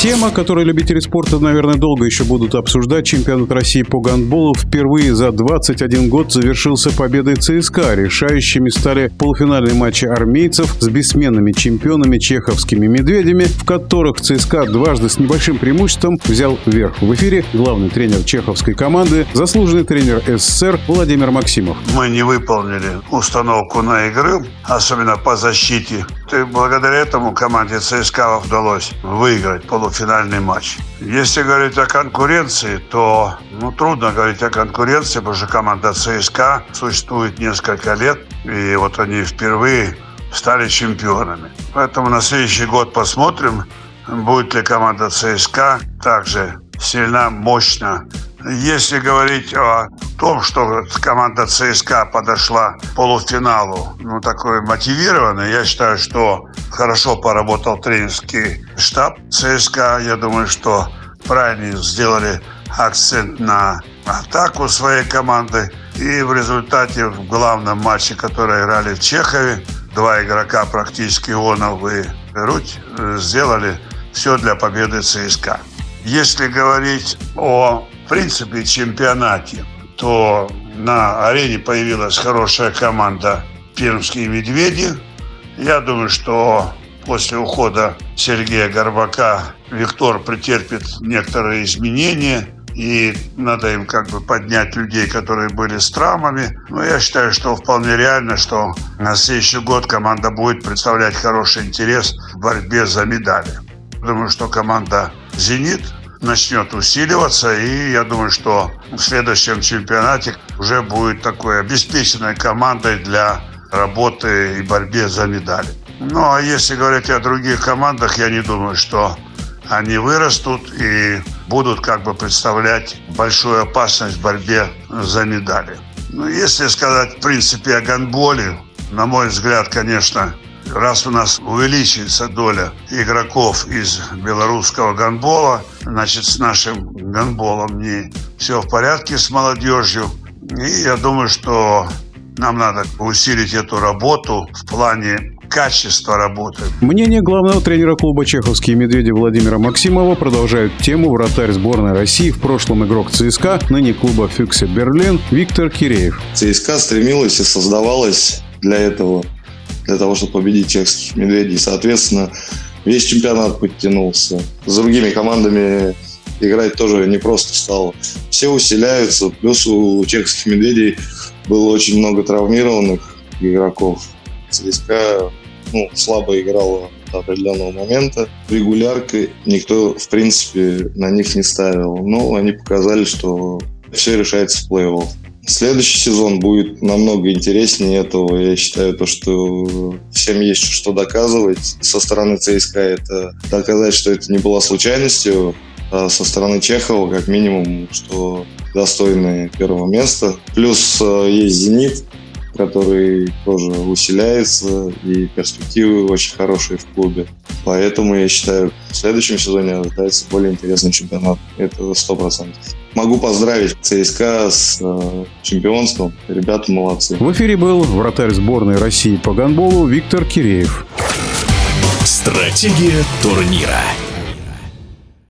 Тема, которую любители спорта, наверное, долго еще будут обсуждать. Чемпионат России по гандболу впервые за 21 год завершился победой ЦСКА. Решающими стали полуфинальные матчи армейцев с бессменными чемпионами чеховскими «Медведями», в которых ЦСКА дважды с небольшим преимуществом взял верх. В эфире главный тренер чеховской команды, заслуженный тренер СССР Владимир Максимов. Мы не выполнили установку на игры, особенно по защите. И благодаря этому команде ЦСКА удалось выиграть полуфинал полуфинальный матч. Если говорить о конкуренции, то ну, трудно говорить о конкуренции, потому что команда ЦСКА существует несколько лет, и вот они впервые стали чемпионами. Поэтому на следующий год посмотрим, будет ли команда ЦСКА также сильна, мощна. Если говорить о том, что команда ЦСКА подошла к полуфиналу, ну, такой мотивированной, я считаю, что хорошо поработал тренерский штаб ЦСКА. Я думаю, что правильно сделали акцент на атаку своей команды. И в результате в главном матче, который играли в Чехове, два игрока практически Ионов и Руть сделали все для победы ЦСКА. Если говорить о принципе чемпионате, то на арене появилась хорошая команда «Пермские медведи». Я думаю, что после ухода Сергея Горбака Виктор претерпит некоторые изменения, и надо им как бы поднять людей, которые были с травмами. Но я считаю, что вполне реально, что на следующий год команда будет представлять хороший интерес в борьбе за медали. Думаю, что команда «Зенит» начнет усиливаться, и я думаю, что в следующем чемпионате уже будет такой обеспеченной командой для работы и борьбе за медали. Ну, а если говорить о других командах, я не думаю, что они вырастут и будут как бы представлять большую опасность в борьбе за медали. Ну, если сказать в принципе о гандболе, на мой взгляд, конечно, раз у нас увеличится доля игроков из белорусского гандбола, значит, с нашим гандболом не все в порядке с молодежью. И я думаю, что нам надо усилить эту работу в плане качества работы. Мнение главного тренера клуба «Чеховские медведи» Владимира Максимова продолжают тему вратарь сборной России, в прошлом игрок ЦСКА, ныне клуба «Фюксе Берлин» Виктор Киреев. ЦСКА стремилась и создавалась для этого, для того, чтобы победить чехских медведей. Соответственно, весь чемпионат подтянулся. С другими командами играть тоже непросто стало. Все усиляются, плюс у чехских медведей было очень много травмированных игроков. ЦСКА ну, слабо играла до определенного момента. Регуляркой никто, в принципе, на них не ставил. Но они показали, что все решается в плей-офф. Следующий сезон будет намного интереснее этого. Я считаю, то, что всем есть что доказывать. Со стороны ЦСКА это доказать, что это не была случайностью. А со стороны Чехова, как минимум, что достойны первого места. Плюс э, есть «Зенит», который тоже усиляется, и перспективы очень хорошие в клубе. Поэтому я считаю, в следующем сезоне ожидается более интересный чемпионат. Это сто процентов. Могу поздравить ЦСКА с э, чемпионством. Ребята молодцы. В эфире был вратарь сборной России по гандболу Виктор Киреев. Стратегия турнира.